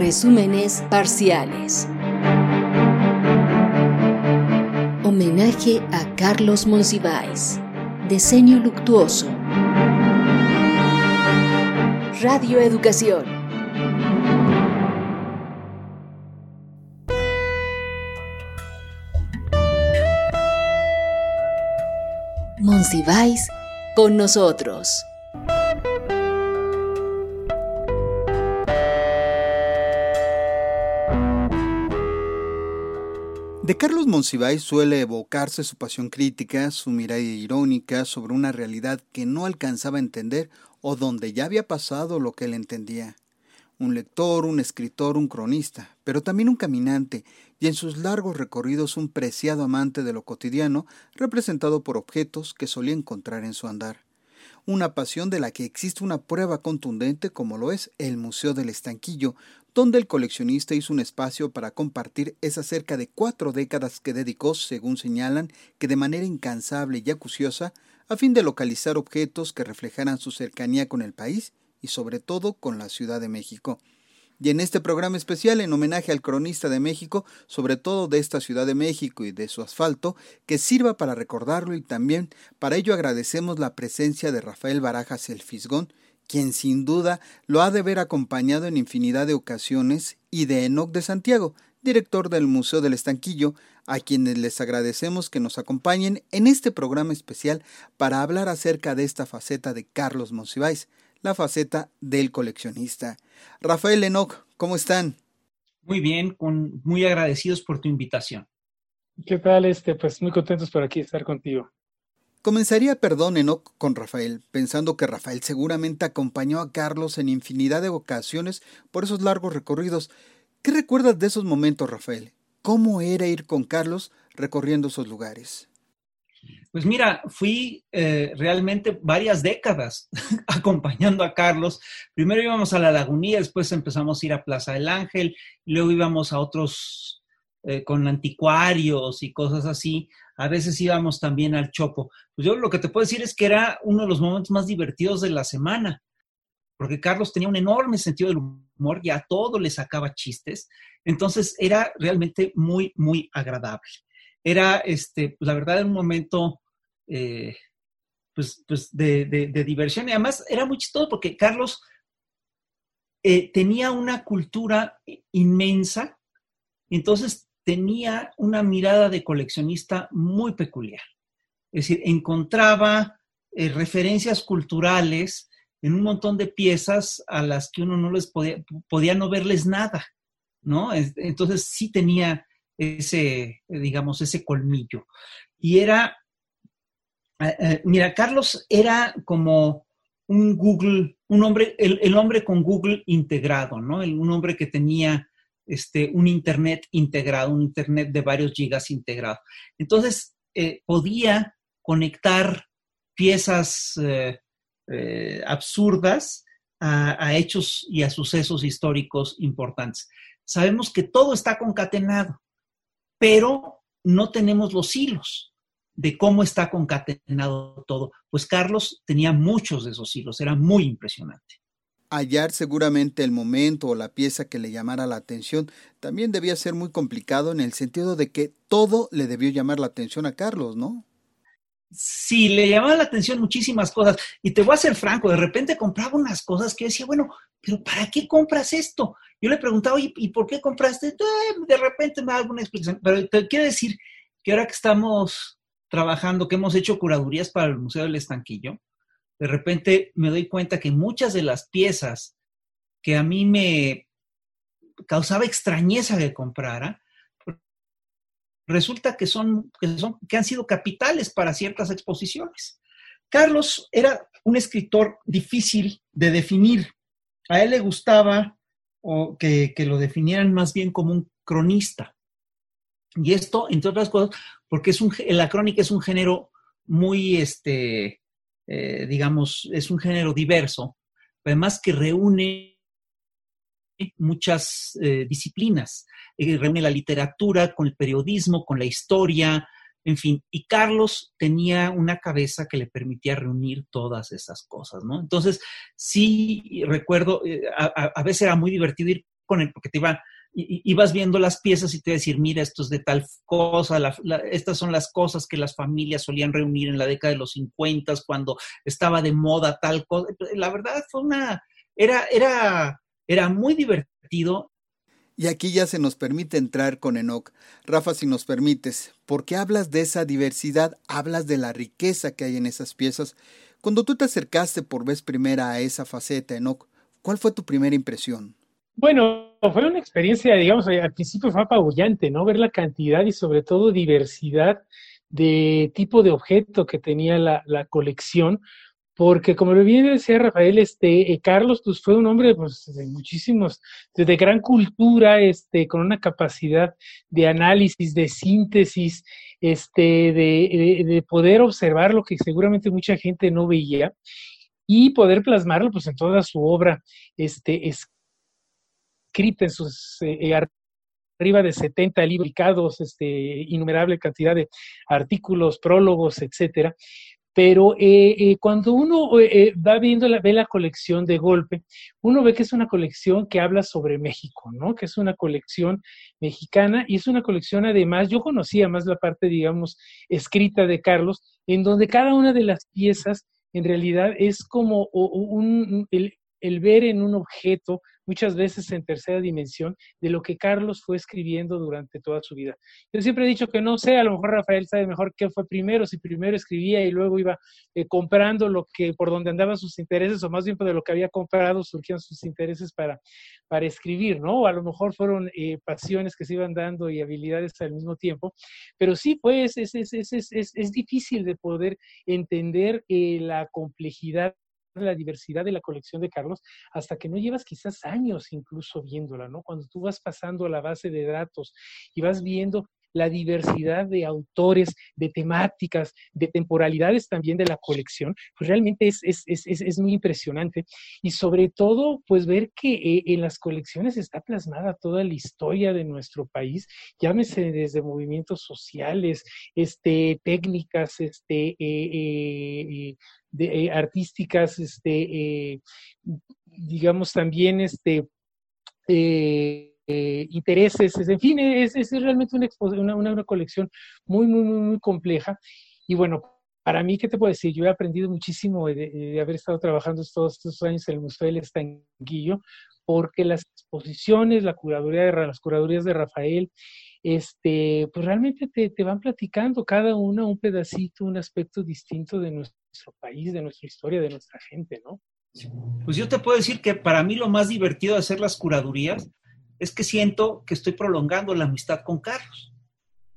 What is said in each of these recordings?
Resúmenes parciales. Homenaje a Carlos Monsiváis. Diseño luctuoso. Radio Educación. Monsiváis con nosotros. De Carlos Monsiváis suele evocarse su pasión crítica, su mirada irónica sobre una realidad que no alcanzaba a entender o donde ya había pasado lo que él entendía. Un lector, un escritor, un cronista, pero también un caminante, y en sus largos recorridos un preciado amante de lo cotidiano, representado por objetos que solía encontrar en su andar. Una pasión de la que existe una prueba contundente como lo es el Museo del Estanquillo, donde el coleccionista hizo un espacio para compartir esas cerca de cuatro décadas que dedicó, según señalan, que de manera incansable y acuciosa, a fin de localizar objetos que reflejaran su cercanía con el país y sobre todo con la Ciudad de México. Y en este programa especial, en homenaje al cronista de México, sobre todo de esta Ciudad de México y de su asfalto, que sirva para recordarlo y también para ello agradecemos la presencia de Rafael Barajas el Fisgón, quien sin duda lo ha de ver acompañado en infinidad de ocasiones, y de Enoc de Santiago, director del Museo del Estanquillo, a quienes les agradecemos que nos acompañen en este programa especial para hablar acerca de esta faceta de Carlos Monsiváis, la faceta del coleccionista. Rafael Enoc, ¿cómo están? Muy bien, con, muy agradecidos por tu invitación. ¿Qué tal? Este, pues muy contentos por aquí estar contigo. Comenzaría, perdón, Enoch, con Rafael, pensando que Rafael seguramente acompañó a Carlos en infinidad de ocasiones por esos largos recorridos. ¿Qué recuerdas de esos momentos, Rafael? ¿Cómo era ir con Carlos recorriendo esos lugares? Pues mira, fui eh, realmente varias décadas acompañando a Carlos. Primero íbamos a la Lagunía, después empezamos a ir a Plaza del Ángel, luego íbamos a otros eh, con anticuarios y cosas así, a veces íbamos también al Chopo. Pues yo lo que te puedo decir es que era uno de los momentos más divertidos de la semana, porque Carlos tenía un enorme sentido del humor y a todo le sacaba chistes, entonces era realmente muy, muy agradable. Era, este, la verdad, un momento eh, pues, pues de, diversión y además era muy chistoso porque Carlos eh, tenía una cultura inmensa, entonces tenía una mirada de coleccionista muy peculiar. Es decir, encontraba eh, referencias culturales en un montón de piezas a las que uno no les podía, podía no verles nada, ¿no? Entonces sí tenía ese, digamos, ese colmillo. Y era, eh, eh, mira, Carlos era como un Google, un hombre, el, hombre con Google integrado, ¿no? un hombre que tenía este, un Internet integrado, un Internet de varios gigas integrado. Entonces, eh, podía conectar piezas eh, eh, absurdas a, a, hechos y a sucesos históricos importantes. Sabemos que todo está concatenado, pero no tenemos los hilos de cómo está concatenado todo. Pues Carlos tenía muchos de esos hilos, era muy impresionante hallar seguramente el momento o la pieza que le llamara la atención también debía ser muy complicado en el sentido de que todo le debió llamar la atención a Carlos, ¿no? Sí, le llamaba la atención muchísimas cosas. Y te voy a ser franco, de repente compraba unas cosas que yo decía, bueno, pero ¿para qué compras esto? Yo le preguntaba, ¿y por qué compraste? Eh, de repente me da alguna explicación. Pero te quiero decir que ahora que estamos trabajando, que hemos hecho curadurías para el Museo del Estanquillo, de repente me doy cuenta que muchas de las piezas que a mí me causaba extrañeza que comprara, resulta que son, que son, que han sido capitales para ciertas exposiciones. Carlos era un escritor difícil de definir. A él le gustaba o que, que, lo definieran más bien como un cronista. Y esto, entre otras cosas, porque es un, la crónica es un género muy, este, eh, digamos, es un género diverso, además que reúne muchas eh, disciplinas, eh, reúne la literatura con el periodismo, con la historia, en fin, y Carlos tenía una cabeza que le permitía reunir todas esas cosas, ¿no? Entonces, sí recuerdo, a, veces era muy divertido ir con él, porque te iba, ibas viendo las piezas y te decir, mira, esto es de tal cosa, estas son las cosas que las familias solían reunir en la década de los 50 cuando estaba de moda tal cosa. La verdad fue una, era, era, era muy divertido. Y aquí ya se nos permite entrar con Enoch. Rafa, si nos permites, ¿por qué hablas de esa diversidad? Hablas de la riqueza que hay en esas piezas. Cuando tú te acercaste por vez primera a esa faceta, Enoch, ¿cuál fue tu primera impresión? Bueno, fue una experiencia, digamos, al principio fue apabullante, ¿no? Ver la cantidad y sobre todo diversidad de tipo de objeto que tenía la, colección, porque como bien decía Rafael, este, eh, Carlos pues, fue un hombre pues, de muchísimos, de, gran cultura, este, con una capacidad de análisis, de síntesis, este, de, de, poder observar lo que seguramente mucha gente no veía y poder plasmarlo pues, en toda su obra este, escrita en sus eh, eh, arriba de 70 libros publicados, este, innumerable cantidad de artículos, prólogos, etcétera. Pero eh, cuando uno va viendo la, ve la colección de golpe, uno ve que es una colección que habla sobre México, ¿no? Que es una colección mexicana y es una colección además, yo conocía más la parte, digamos, escrita de Carlos, en donde cada una de las piezas en realidad es como un, el, el ver en un objeto muchas veces en tercera dimensión, de lo que Carlos fue escribiendo durante toda su vida. Yo siempre he dicho que no sé, a lo mejor Rafael sabe mejor qué fue primero, si primero escribía y luego iba eh, comprando lo que, por donde andaban sus intereses, o más bien de lo que había comprado surgían sus intereses para, para escribir, ¿no? O a lo mejor fueron eh, pasiones que se iban dando y habilidades al mismo tiempo, pero sí, pues es, es, es, es, es difícil de poder entender eh, la complejidad la diversidad de la colección de Carlos hasta que no llevas quizás años incluso viéndola, ¿no? Cuando tú vas pasando a la base de datos y vas viendo la diversidad de autores, de temáticas, de temporalidades también de la colección, pues realmente es, es, es, es muy impresionante. Y sobre todo, pues ver que eh, en las colecciones está plasmada toda la historia de nuestro país, llámese desde movimientos sociales, este, técnicas, este, eh, eh, de, artísticas, este, digamos también, este, intereses, en fin, es, es realmente una, una, una, colección muy, muy, muy, compleja. Y bueno, para mí, ¿qué te puedo decir? Yo he aprendido muchísimo de, haber estado trabajando todos estos años en el Museo del Estanquillo, porque las exposiciones, la curaduría de, las curadurías de Rafael, este, pues realmente te, te, van platicando cada una un pedacito, un aspecto distinto de nuestro país, de nuestra historia, de nuestra gente, ¿no? Pues yo te puedo decir que para mí lo más divertido de hacer las curadurías es que siento que estoy prolongando la amistad con Carlos.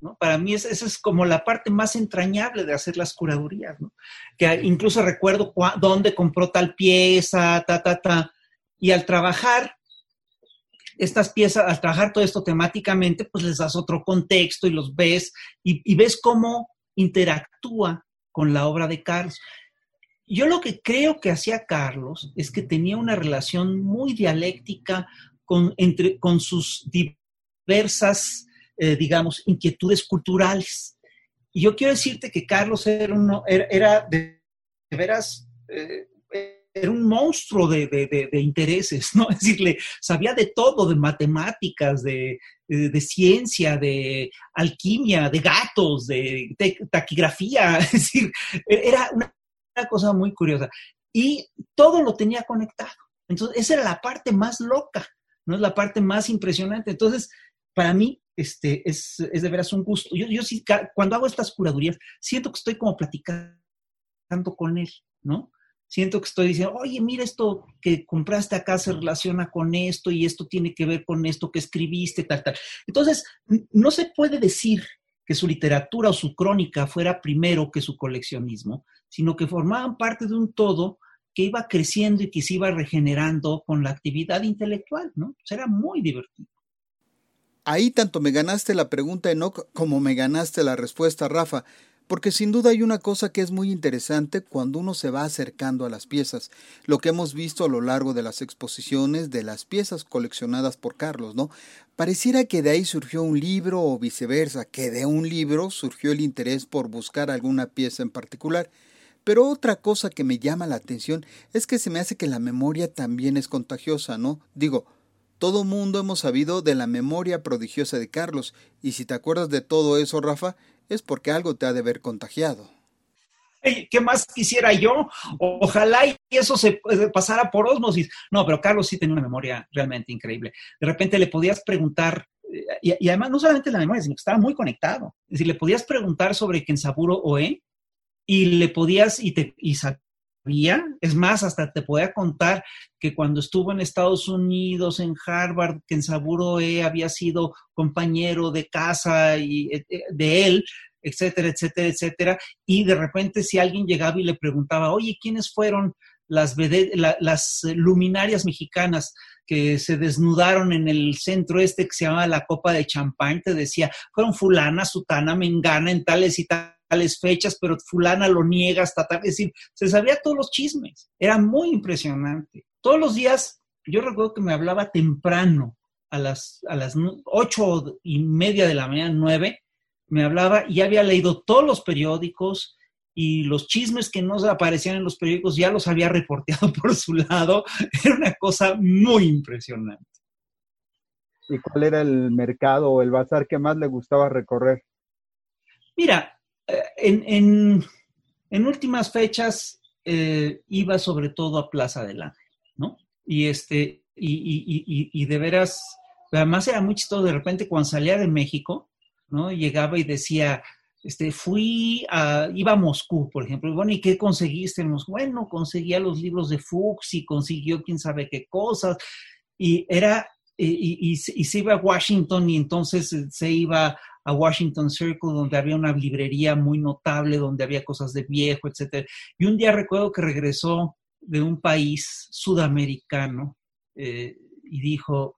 ¿no? Para mí esa es como la parte más entrañable de hacer las curadurías, ¿no? Que incluso recuerdo dónde compró tal pieza, ta, ta, ta. Y al trabajar estas piezas, al trabajar todo esto temáticamente, pues les das otro contexto y los ves y, y ves cómo interactúa con la obra de Carlos. Yo lo que creo que hacía Carlos es que tenía una relación muy dialéctica con, entre, con sus diversas, eh, digamos, inquietudes culturales. Y yo quiero decirte que Carlos era, uno, era, de, veras, eh, era un monstruo de, de, intereses, ¿no? Es decir, sabía de todo, de matemáticas, de, de, ciencia, de alquimia, de gatos, de, taquigrafía, es decir, era una, cosa muy curiosa. Y todo lo tenía conectado. Entonces, esa era la parte más loca, ¿no? Es la parte más impresionante. Entonces, para mí, este, es, es de veras un gusto. Yo, yo sí, cuando hago estas curadurías, siento que estoy como platicando con él, ¿no? siento que estoy diciendo, oye, mira, esto que compraste acá se relaciona con esto y esto tiene que ver con esto que escribiste, tal, tal. Entonces, no se puede decir que su literatura o su crónica fuera primero que su coleccionismo, sino que formaban parte de un todo que iba creciendo y que se iba regenerando con la actividad intelectual, ¿no? Pues era muy divertido. Ahí tanto me ganaste la pregunta, Enoch, como me ganaste la respuesta, Rafa. Porque sin duda hay una cosa que es muy interesante cuando uno se va acercando a las piezas, lo que hemos visto a lo largo de las exposiciones de las piezas coleccionadas por Carlos, ¿no? Pareciera que de ahí surgió un libro o viceversa, que de un libro surgió el interés por buscar alguna pieza en particular. Pero otra cosa que me llama la atención es que se me hace que la memoria también es contagiosa, ¿no? Digo, Todo mundo hemos sabido de la memoria prodigiosa de Carlos, y si te acuerdas de todo eso, Rafa, es porque algo te ha de haber contagiado. ¿Qué más quisiera yo? Ojalá y eso se pasara por osmosis. No, pero Carlos sí tenía una memoria realmente increíble. De repente le podías preguntar, y, y además no solamente la memoria, sino que estaba muy conectado. Es decir, le podías preguntar sobre Kensaburo Oe y le podías, y, te, y sabía, es más, hasta te podía contar que cuando estuvo en Estados Unidos, en Harvard, Kensaburo Oe había sido compañero de casa y, eh, de él, etcétera, etcétera, etcétera. Y de repente si alguien llegaba y le preguntaba, oye, ¿quiénes fueron las, las luminarias mexicanas que se desnudaron en el centro este que se llama la Copa de Champán? Te decía, fueron fulana, sutana, mengana en tales y tales fechas, pero fulana lo niega hasta tal. Es decir, se sabía todos los chismes. Era muy impresionante. Todos los días, yo recuerdo que me hablaba temprano, a las, a las ocho y media de la mañana, nueve, me hablaba y ya había leído todos los periódicos y los chismes que no aparecían en los periódicos ya los había reporteado por su lado. Era una cosa muy impresionante. ¿Y cuál era el mercado o el bazar que más le gustaba recorrer? Mira, eh, en, en, últimas fechas eh, iba sobre todo a Plaza del Ángel, ¿no? Y, este, y, y de veras, además era muy chistoso de repente cuando salía de México, ¿no? Llegaba y decía, este, fui a, iba a Moscú, por ejemplo, y bueno, ¿y qué conseguiste en Moscú? Bueno, conseguía los libros de Fuchs y consiguió quién sabe qué cosas, y era, y, se iba a Washington y entonces eh, se iba a Washington Circle, donde había una librería muy notable, donde había cosas de viejo, etc. Y un día recuerdo que regresó de un país sudamericano eh, y dijo,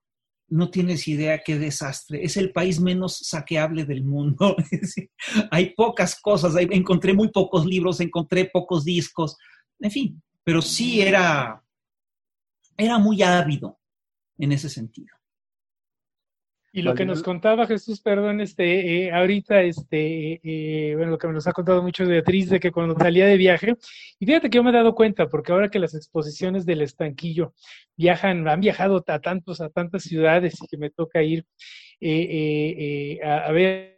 no tienes idea qué desastre. Es el país menos saqueable del mundo. hay pocas cosas, encontré muy pocos libros, encontré pocos discos, en fin, pero sí era, era muy ávido en ese sentido. Y lo que nos contaba Jesús, perdón, este, eh, ahorita, este, eh, bueno, lo que nos ha contado mucho Beatriz, de que cuando salía de viaje, y fíjate que yo me he dado cuenta, porque ahora que las exposiciones del estanquillo viajan, han viajado a tantos, a tantas ciudades y que me toca ir eh, a, a ver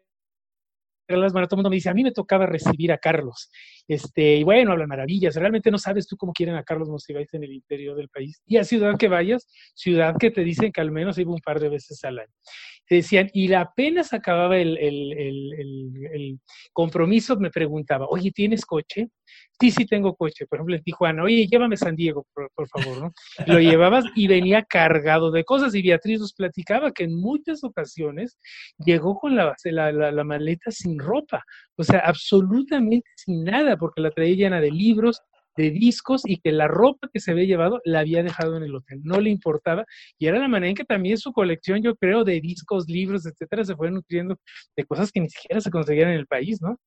todo el mundo me dice, a mí me tocaba recibir a Carlos. Este, y bueno, hablan maravillas. Realmente no sabes tú cómo quieren a Carlos Monsiváis en el interior del país. Y a ciudad que vayas, ciudad que te dicen que al menos iba un par de veces al año. Te decían, y apenas acababa el, el, el, el compromiso, me preguntaba, oye, ¿tienes coche? Sí, sí tengo coche. Por ejemplo, en Tijuana, oye, llévame a San Diego, por, favor, ¿no? Lo llevabas y venía cargado de cosas. Y Beatriz nos platicaba que en muchas ocasiones llegó con la, la, la, maleta sin ropa, o sea, absolutamente sin nada, porque la traía llena de libros, de discos y que la ropa que se había llevado la había dejado en el hotel, no le importaba y era la manera en que también su colección, yo creo, de discos, libros, etcétera, se fue nutriendo de cosas que ni siquiera se conseguían en el país, ¿no?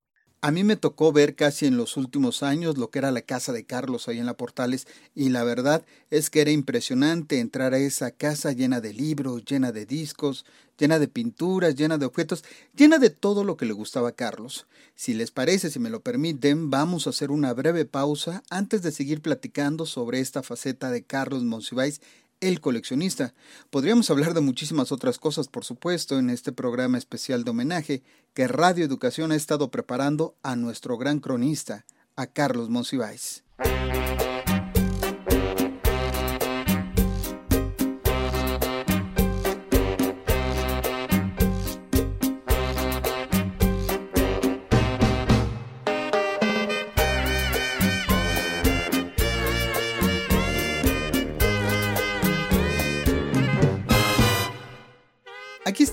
A mí me tocó ver casi en los últimos años lo que era la casa de Carlos ahí en la Portales y la verdad es que era impresionante entrar a esa casa llena de libros, llena de discos, llena de pinturas, llena de objetos, llena de todo lo que le gustaba a Carlos. Si les parece, si me lo permiten, vamos a hacer una breve pausa antes de seguir platicando sobre esta faceta de Carlos Monsiváis el coleccionista. Podríamos hablar de muchísimas otras cosas, por supuesto, en este programa especial de homenaje que Radio Educación ha estado preparando a nuestro gran cronista, a Carlos Monsiváis.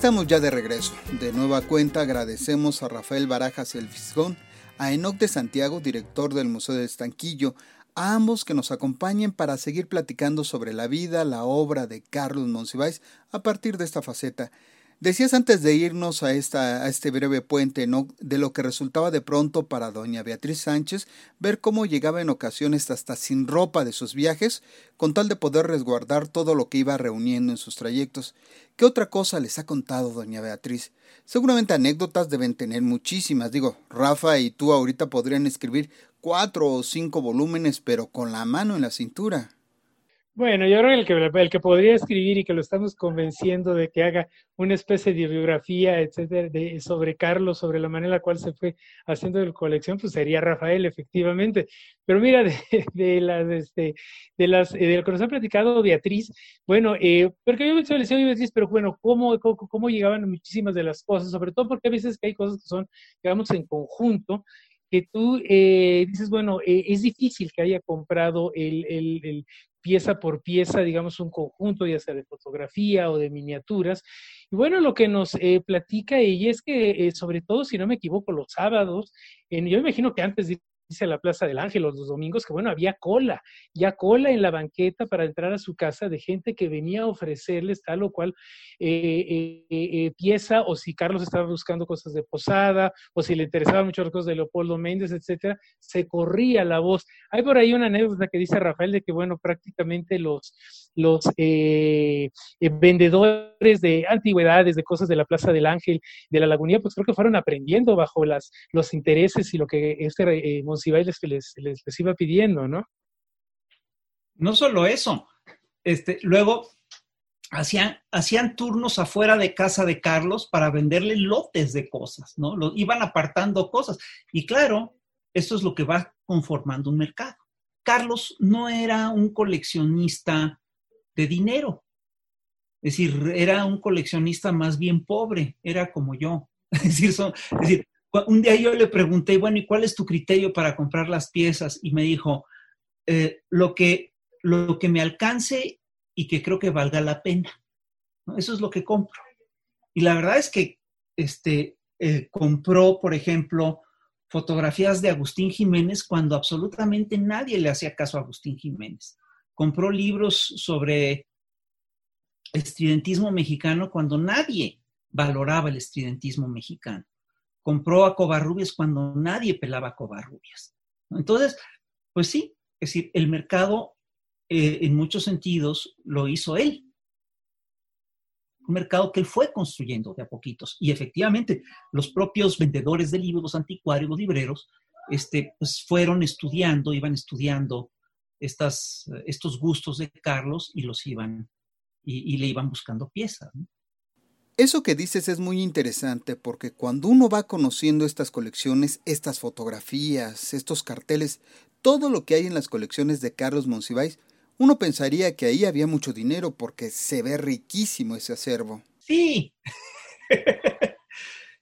Estamos ya de regreso. De nueva cuenta agradecemos a Rafael Barajas El Fisgón, a Enoc de Santiago, director del Museo de Estanquillo, a ambos que nos acompañen para seguir platicando sobre la vida, la obra de Carlos Monsiváis a partir de esta faceta Decías antes de irnos a, esta, a este breve puente ¿no? de lo que resultaba de pronto para doña Beatriz Sánchez ver cómo llegaba en ocasiones hasta sin ropa de sus viajes, con tal de poder resguardar todo lo que iba reuniendo en sus trayectos. ¿Qué otra cosa les ha contado doña Beatriz? Seguramente anécdotas deben tener muchísimas. Digo, Rafa y tú ahorita podrían escribir cuatro o cinco volúmenes, pero con la mano en la cintura. Bueno, yo creo el, que el que podría escribir y que lo estamos convenciendo de que haga una especie de biografía, etcétera, de, sobre Carlos, sobre la manera en la cual se fue haciendo la colección, pues sería Rafael, efectivamente. Pero mira, de, las, este, de las, eh, de lo que nos ha platicado Beatriz, bueno, eh, porque yo me decía Beatriz, pero bueno, ¿cómo, cómo, cómo llegaban muchísimas de las cosas, sobre todo porque a veces que hay cosas que son, digamos, en conjunto, que tú eh, dices, bueno, eh, es difícil que haya comprado el, el, el, pieza por pieza, digamos, un conjunto, ya sea de fotografía o de miniaturas. Y bueno, lo que nos eh, platica ella es que, eh, sobre todo, si no me equivoco, los sábados, yo imagino que antes dice la Plaza del Ángel los, domingos que, bueno, había cola, ya cola en la banqueta para entrar a su casa de gente que venía a ofrecerles tal o cual eh, eh, eh, pieza, o si Carlos estaba buscando cosas de Posada, o si le interesaban mucho las cosas de Leopoldo Méndez, etcétera, se corría la voz. Hay por ahí una anécdota que dice Rafael de que, bueno, prácticamente los, los vendedores de antigüedades, de cosas de la Plaza del Ángel, de la Lagunía, pues creo que fueron aprendiendo bajo las, los intereses y lo que este Monsiváis les, les, les, les, iba pidiendo, ¿no? No solo eso, este, luego hacían, hacían turnos afuera de casa de Carlos para venderle lotes de cosas, ¿no? Lo, iban apartando cosas. Y claro, esto es lo que va conformando un mercado. Carlos no era un coleccionista de dinero, es decir, era un coleccionista más bien pobre, era como yo. Es decir, son, es decir un día yo le pregunté, bueno, ¿y cuál es tu criterio para comprar las piezas? Y me dijo, eh, lo, que, lo que me alcance y que creo que valga la pena. Eso es lo que compro. Y la verdad es que este, eh, compró, por ejemplo, fotografías de Agustín Jiménez cuando absolutamente nadie le hacía caso a Agustín Jiménez. Compró libros sobre estridentismo mexicano cuando nadie valoraba el estridentismo mexicano compró a Covarrubias cuando nadie pelaba a Covarrubias. Entonces, pues sí, es decir, el mercado eh, en muchos sentidos lo hizo él. Un mercado que él fue construyendo de a poquitos. Y efectivamente, los propios vendedores de libros, anticuarios, libreros, este, pues fueron estudiando, iban estudiando estas, estos gustos de Carlos y los iban, y, le iban buscando piezas. Eso que dices es muy interesante porque cuando uno va conociendo estas colecciones, estas fotografías, estos carteles, todo lo que hay en las colecciones de Carlos Monsiváis, uno pensaría que ahí había mucho dinero porque se ve riquísimo ese acervo. Sí,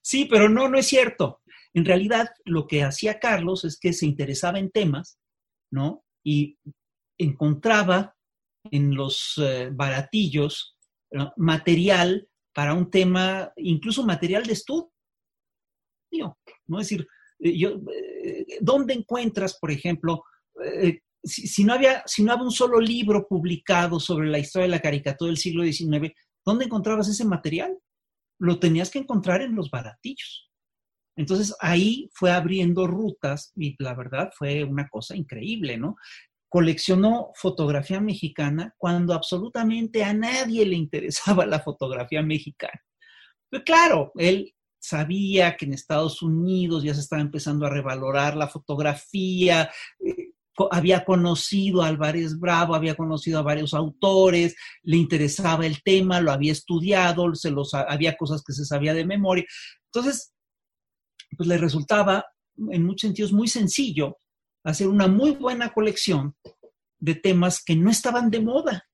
sí, pero no, no es cierto. En realidad, lo que hacía Carlos es que se interesaba en temas, ¿no? Y encontraba en los eh, baratillos material para un tema, incluso material de estudio. ¿no? Es decir, eh, yo, eh, ¿dónde encuentras, por ejemplo, eh, si, no había, si no había un solo libro publicado sobre la historia de la caricatura del siglo XIX, ¿dónde encontrabas ese material? Lo tenías que encontrar en los baratillos. Entonces ahí fue abriendo rutas y la verdad fue una cosa increíble, ¿no? Coleccionó fotografía mexicana cuando absolutamente a nadie le interesaba la fotografía mexicana. Pero claro, él sabía que en Estados Unidos ya se estaba empezando a revalorar la fotografía, eh, había conocido a Álvarez Bravo, había conocido a varios autores, le interesaba el tema, lo había estudiado, se los, había cosas que se sabía de memoria. Entonces, pues le resultaba en muchos sentidos muy sencillo hacer una muy buena colección de temas que no estaban de moda,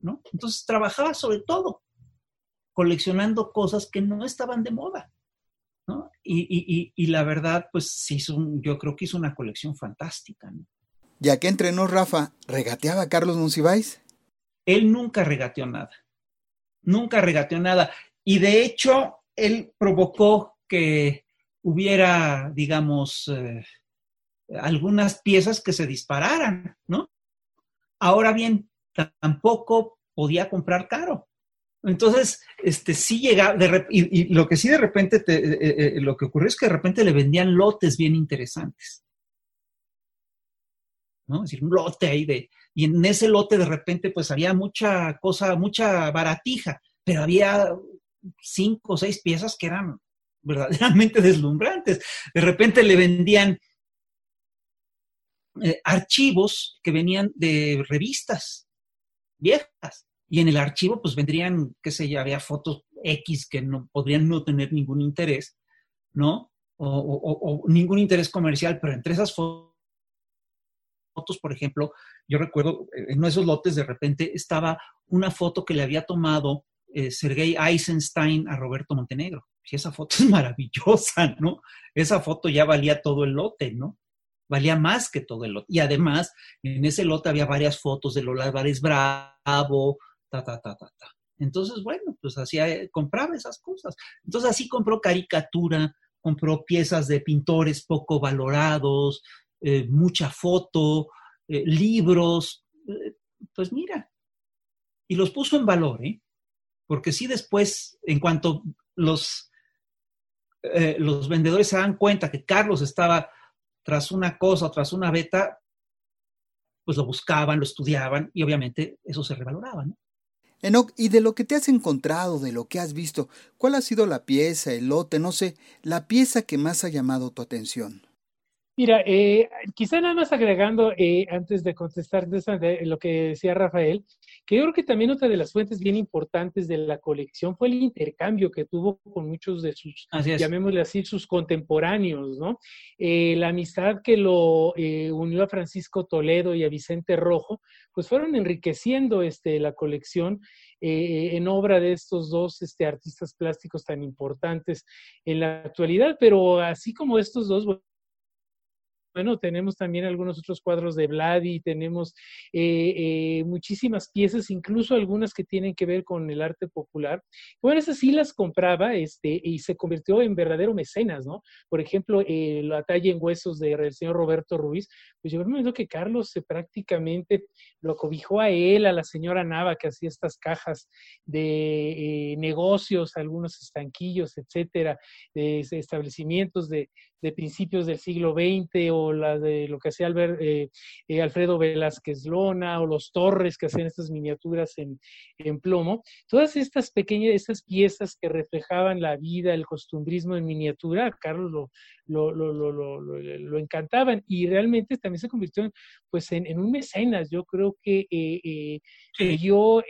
¿no? Entonces trabajaba sobre todo coleccionando cosas que no estaban de moda, ¿no? Y, y, y la verdad, pues hizo un, yo creo que hizo una colección fantástica, ¿no? Ya que entrenó Rafa, ¿regateaba a Carlos Monsiváis? Él nunca regateó nada, nunca regateó nada. Y de hecho, él provocó que hubiera, digamos, eh, algunas piezas que se dispararan, ¿no? Ahora bien, tampoco podía comprar caro. Entonces, este sí llegaba, de, y, y, lo que sí de repente, te, eh, eh, lo que ocurrió es que de repente le vendían lotes bien interesantes. ¿no? Es decir, un lote ahí de, y en ese lote de repente pues había mucha cosa, mucha baratija, pero había cinco o seis piezas que eran verdaderamente deslumbrantes. De repente le vendían eh, archivos que venían de revistas, viejas. Y en el archivo, pues vendrían, qué sé yo, había fotos X que no podrían no tener ningún interés, ¿no? O, ningún interés comercial, pero entre esas fotos, por ejemplo, yo recuerdo en esos lotes de repente estaba una foto que le había tomado eh, Sergei Eisenstein a Roberto Montenegro. Y esa foto es maravillosa, ¿no? Esa foto ya valía todo el lote, ¿no? Valía más que todo el lote. Y además, en ese lote había varias fotos de Lola Álvarez Bravo, ta, ta, ta, ta, ta. Entonces, bueno, pues hacía, eh, compraba esas cosas. Entonces así compró caricatura, compró piezas de pintores poco valorados, eh, mucha foto, eh, libros, pues mira, y los puso en valor, ¿eh? Porque si después, en cuanto los, los vendedores se dan cuenta que Carlos estaba tras una cosa, tras una beta, pues lo buscaban, lo estudiaban y obviamente eso se revaloraba, ¿no? Enoch, y de lo que te has encontrado, de lo que has visto, ¿cuál ha sido la pieza, el lote, no sé, la pieza que más ha llamado tu atención? Mira, eh, quizá nada más agregando, eh, antes de contestar de lo que decía Rafael, creo que también otra de las fuentes bien importantes de la colección fue el intercambio que tuvo con muchos de sus, llamémosle así, sus contemporáneos, ¿no? Eh, la amistad que lo unió a Francisco Toledo y a Vicente Rojo, pues fueron enriqueciendo este, la colección en obra de estos dos este, artistas plásticos tan importantes en la actualidad, pero así como estos dos, bueno, tenemos también algunos otros cuadros de Vladi, tenemos eh, eh, muchísimas piezas, incluso algunas que tienen que ver con el arte popular. Bueno, esas sí las compraba este, y se convirtió en verdadero mecenas, ¿no? Por ejemplo, eh, la talla en huesos del señor Roberto Ruiz, pues yo me que Carlos se prácticamente lo cobijó a él, a la señora Nava, que hacía estas cajas de negocios, algunos estanquillos, etcétera, de establecimientos de, de principios del siglo XX o la de lo que hacía eh, eh, Alfredo Velázquez Lona o los Torres que hacían estas miniaturas en, plomo. Todas estas pequeñas, estas piezas que reflejaban la vida, el costumbrismo en miniatura, Carlos lo, lo, lo, lo, lo, encantaban y realmente también se convirtió en, pues en, un mecenas. Yo creo que eh, dio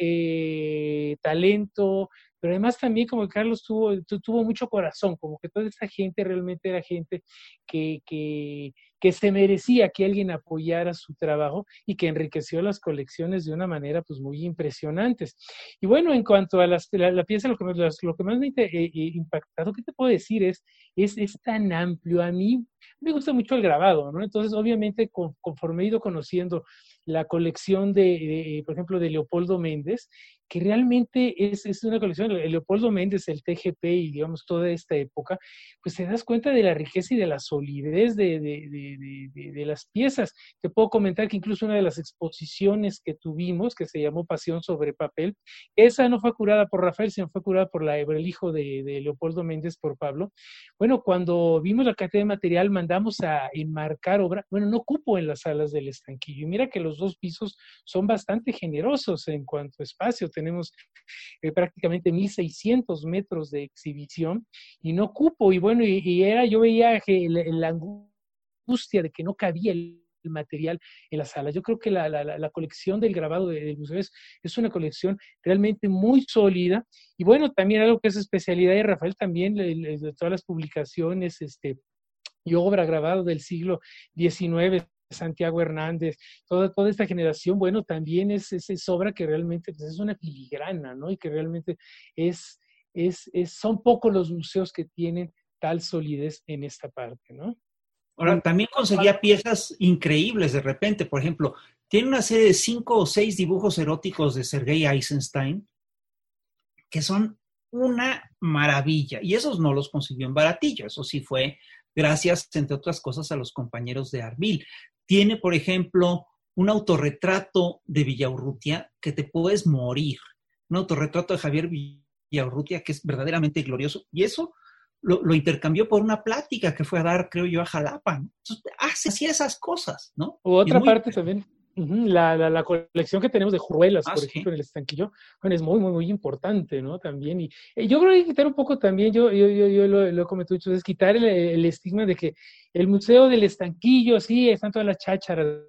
talento, pero además también como que Carlos tuvo, tuvo mucho corazón, como que toda esta gente realmente era gente que, que, que, se merecía que alguien apoyara su trabajo y que enriqueció las colecciones de una manera pues muy impresionantes. Y bueno, en cuanto a las, la, pieza, lo que, lo que más me ha eh, eh, impactado, ¿qué te puedo decir? Es, es, es tan amplio. A mí me gusta mucho el grabado, ¿no? Entonces, obviamente, conforme he ido conociendo la colección de, por ejemplo, de Leopoldo Méndez, que realmente es, es, una colección, Leopoldo Méndez, el TGP y digamos toda esta época, pues te das cuenta de la riqueza y de la solidez de, de, de, las piezas. Te puedo comentar que incluso una de las exposiciones que tuvimos, que se llamó Pasión sobre Papel, esa no fue curada por Rafael, sino fue curada por, la, el hijo de, Leopoldo Méndez, por Pablo. Bueno, cuando vimos la cantidad de material, mandamos a enmarcar obra, bueno, no cupo en las salas del estanquillo. Y mira que los dos pisos son bastante generosos en cuanto a espacio tenemos eh, prácticamente 1.600 metros de exhibición y no cupo. Y bueno, y, era, yo veía que la, angustia de que no cabía el material en la sala. Yo creo que la, la, colección del grabado del museo es, es, una colección realmente muy sólida. Y bueno, también algo que es especialidad de Rafael, también de todas las publicaciones este, y obra grabado del siglo XIX Santiago Hernández, toda, toda esta generación, bueno, también es, es, obra que realmente pues, es una filigrana, ¿no? Y que realmente es, es, es, son pocos los museos que tienen tal solidez en esta parte, ¿no? Ahora, también conseguía piezas increíbles de repente, por ejemplo, tiene una serie de cinco o seis dibujos eróticos de Sergei Eisenstein que son una maravilla. Y esos no los consiguió en baratillo, eso sí fue gracias, entre otras cosas, a los compañeros de Arbil. Tiene, por ejemplo, un autorretrato de Villaurrutia que te puedes morir. Un autorretrato de Javier Villaurrutia que es verdaderamente glorioso. Y eso lo, intercambió por una plática que fue a dar, creo yo, a Jalapa. Entonces, hace así esas cosas, ¿no? O otra parte también, la, la, colección que tenemos de juruelas, ah, por ejemplo, en el estanquillo, bueno, es muy, muy, muy importante, ¿no? También. Y eh, yo creo que hay que quitar un poco también, yo, yo, yo, yo lo, lo he cometido, es quitar el, el, estigma de que el Museo del Estanquillo, sí, están todas las chácharas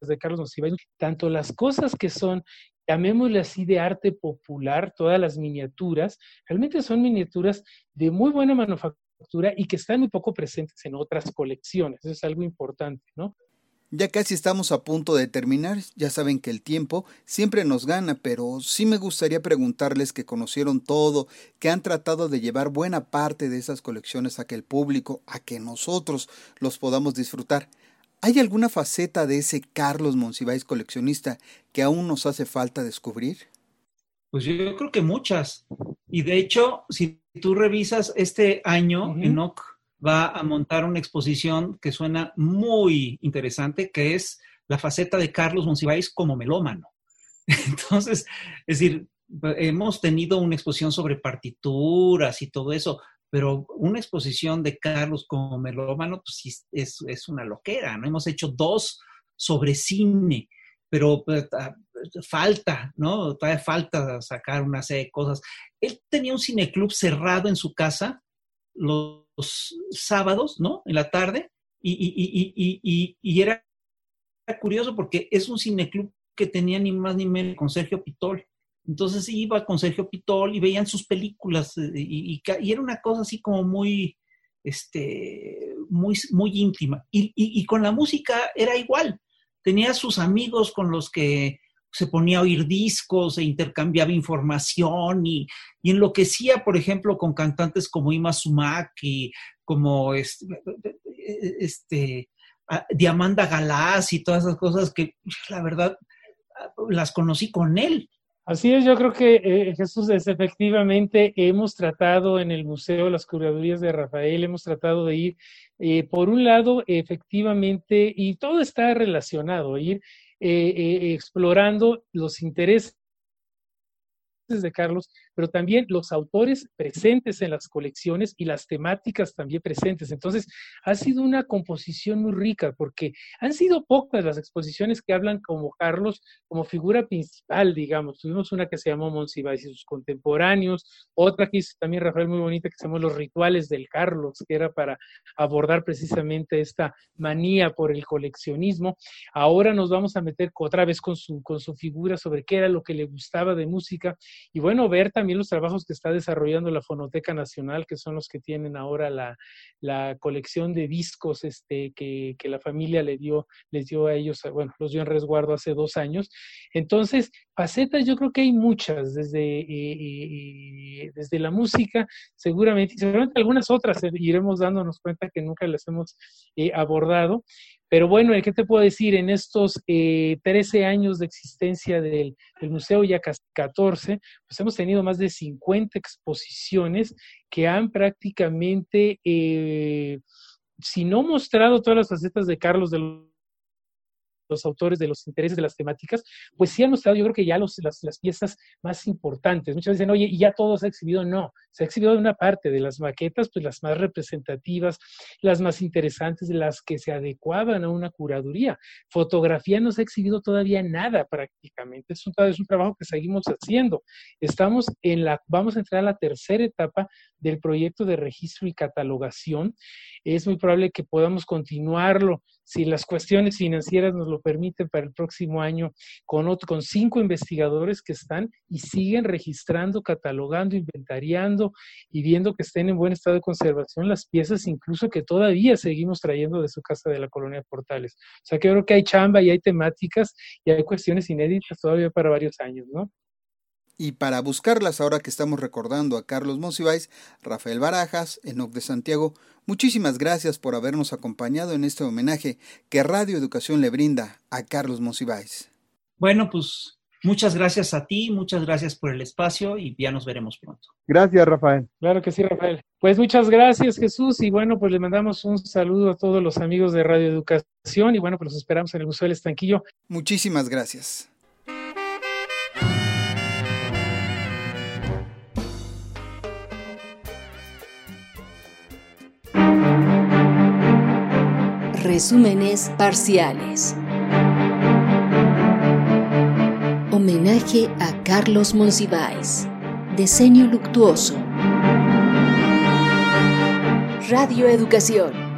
de Carlos Monsiváis, tanto las cosas que son llamémosle así de arte popular, todas las miniaturas, realmente son miniaturas de muy buena manufactura y que están muy poco presentes en otras colecciones. Eso es algo importante, ¿no? Ya casi estamos a punto de terminar, ya saben que el tiempo siempre nos gana, pero sí me gustaría preguntarles que conocieron todo, que han tratado de llevar buena parte de esas colecciones a que el público, a que nosotros los podamos disfrutar. ¿Hay alguna faceta de ese Carlos Monsiváis coleccionista que aún nos hace falta descubrir? Pues yo creo que muchas. Y de hecho, si tú revisas este año, Enoch va a montar una exposición que suena muy interesante, que es la faceta de Carlos Monsiváis como melómano. Entonces, es decir, hemos tenido una exposición sobre partituras y todo eso, pero una exposición de Carlos como melómano, pues es, una loquera, ¿no? Hemos hecho dos sobre cine, pero pues, ah, falta, ¿no? Todavía falta sacar una serie de cosas. Él tenía un cineclub cerrado en su casa sábados, ¿no? En la tarde, y, y, y era curioso porque es un cineclub que tenía ni más ni menos con Sergio Pitol. Entonces iba con Sergio Pitol y veían sus películas eh, y, era una cosa así como muy, este, muy, muy íntima. Y, con la música era igual. Tenía sus amigos con los que se ponía a oír discos e intercambiaba información y, enloquecía, por ejemplo, con cantantes como Ima Sumaki, como este, este Diamanda Galás y todas esas cosas que la verdad las conocí con él. Así es, yo creo que eh, Jesús es efectivamente hemos tratado en el museo las curadurías de Rafael, hemos tratado de ir eh, por un lado efectivamente y todo está relacionado, ir eh, explorando los intereses de Carlos, pero también los autores presentes en las colecciones y las temáticas también presentes. Entonces, ha sido una composición muy rica porque han sido pocas las exposiciones que hablan como Carlos como figura principal, digamos. Tuvimos una que se llamó Monsiváis y sus contemporáneos, otra que hizo también Rafael muy bonita que se llamó Los rituales del Carlos, que era para abordar precisamente esta manía por el coleccionismo. Ahora nos vamos a meter otra vez con su, con su figura sobre qué era lo que le gustaba de música y bueno, ver también los trabajos que está desarrollando la Fonoteca Nacional, que son los que tienen ahora la, la colección de discos este, que, que, la familia le dio, les dio a ellos, bueno, los dio en resguardo hace dos años. Entonces, facetas yo creo que hay muchas, desde, eh, eh, eh, desde la música, seguramente, seguramente algunas otras iremos dándonos cuenta que nunca las hemos abordado, pero bueno, ¿qué te puedo decir? En estos eh, 13 años de existencia del, museo, ya casi 14, pues hemos tenido más de 50 exposiciones que han prácticamente, eh, si no mostrado todas las facetas de Carlos de los autores, de los intereses, de las temáticas, pues sí han mostrado, yo creo que ya las, las, piezas más importantes. Muchas veces dicen, oye, ¿y ya todo se ha exhibido? No, se ha exhibido una parte de las maquetas, pues las más representativas, las más interesantes, las que se adecuaban a una curaduría. Fotografía no se ha exhibido todavía nada prácticamente, es un, es un trabajo que seguimos haciendo. Estamos en la, vamos a entrar a la tercera etapa del proyecto de registro y catalogación. Es muy probable que podamos continuarlo si las cuestiones financieras nos lo permiten para el próximo año con, otro, con cinco investigadores que están y siguen registrando, catalogando, inventariando y viendo que estén en buen estado de conservación las piezas, incluso que todavía seguimos trayendo de su casa de la colonia de Portales. O sea que creo que hay chamba y hay temáticas y hay cuestiones inéditas todavía para varios años, ¿no? Y para buscarlas ahora que estamos recordando a Carlos Monsiváis, Rafael Barajas, Enoc de Santiago, muchísimas gracias por habernos acompañado en este homenaje que Radio Educación le brinda a Carlos Monsiváis. Bueno, pues muchas gracias a ti, muchas gracias por el espacio y ya nos veremos pronto. Gracias, Rafael. Claro que sí, Rafael. Pues muchas gracias, Jesús, y bueno, pues le mandamos un saludo a todos los amigos de Radio Educación y bueno, pues los esperamos en el Museo del Estanquillo. Muchísimas gracias. Resúmenes parciales. Homenaje a Carlos Monsiváis. Diseño luctuoso. Radio Educación.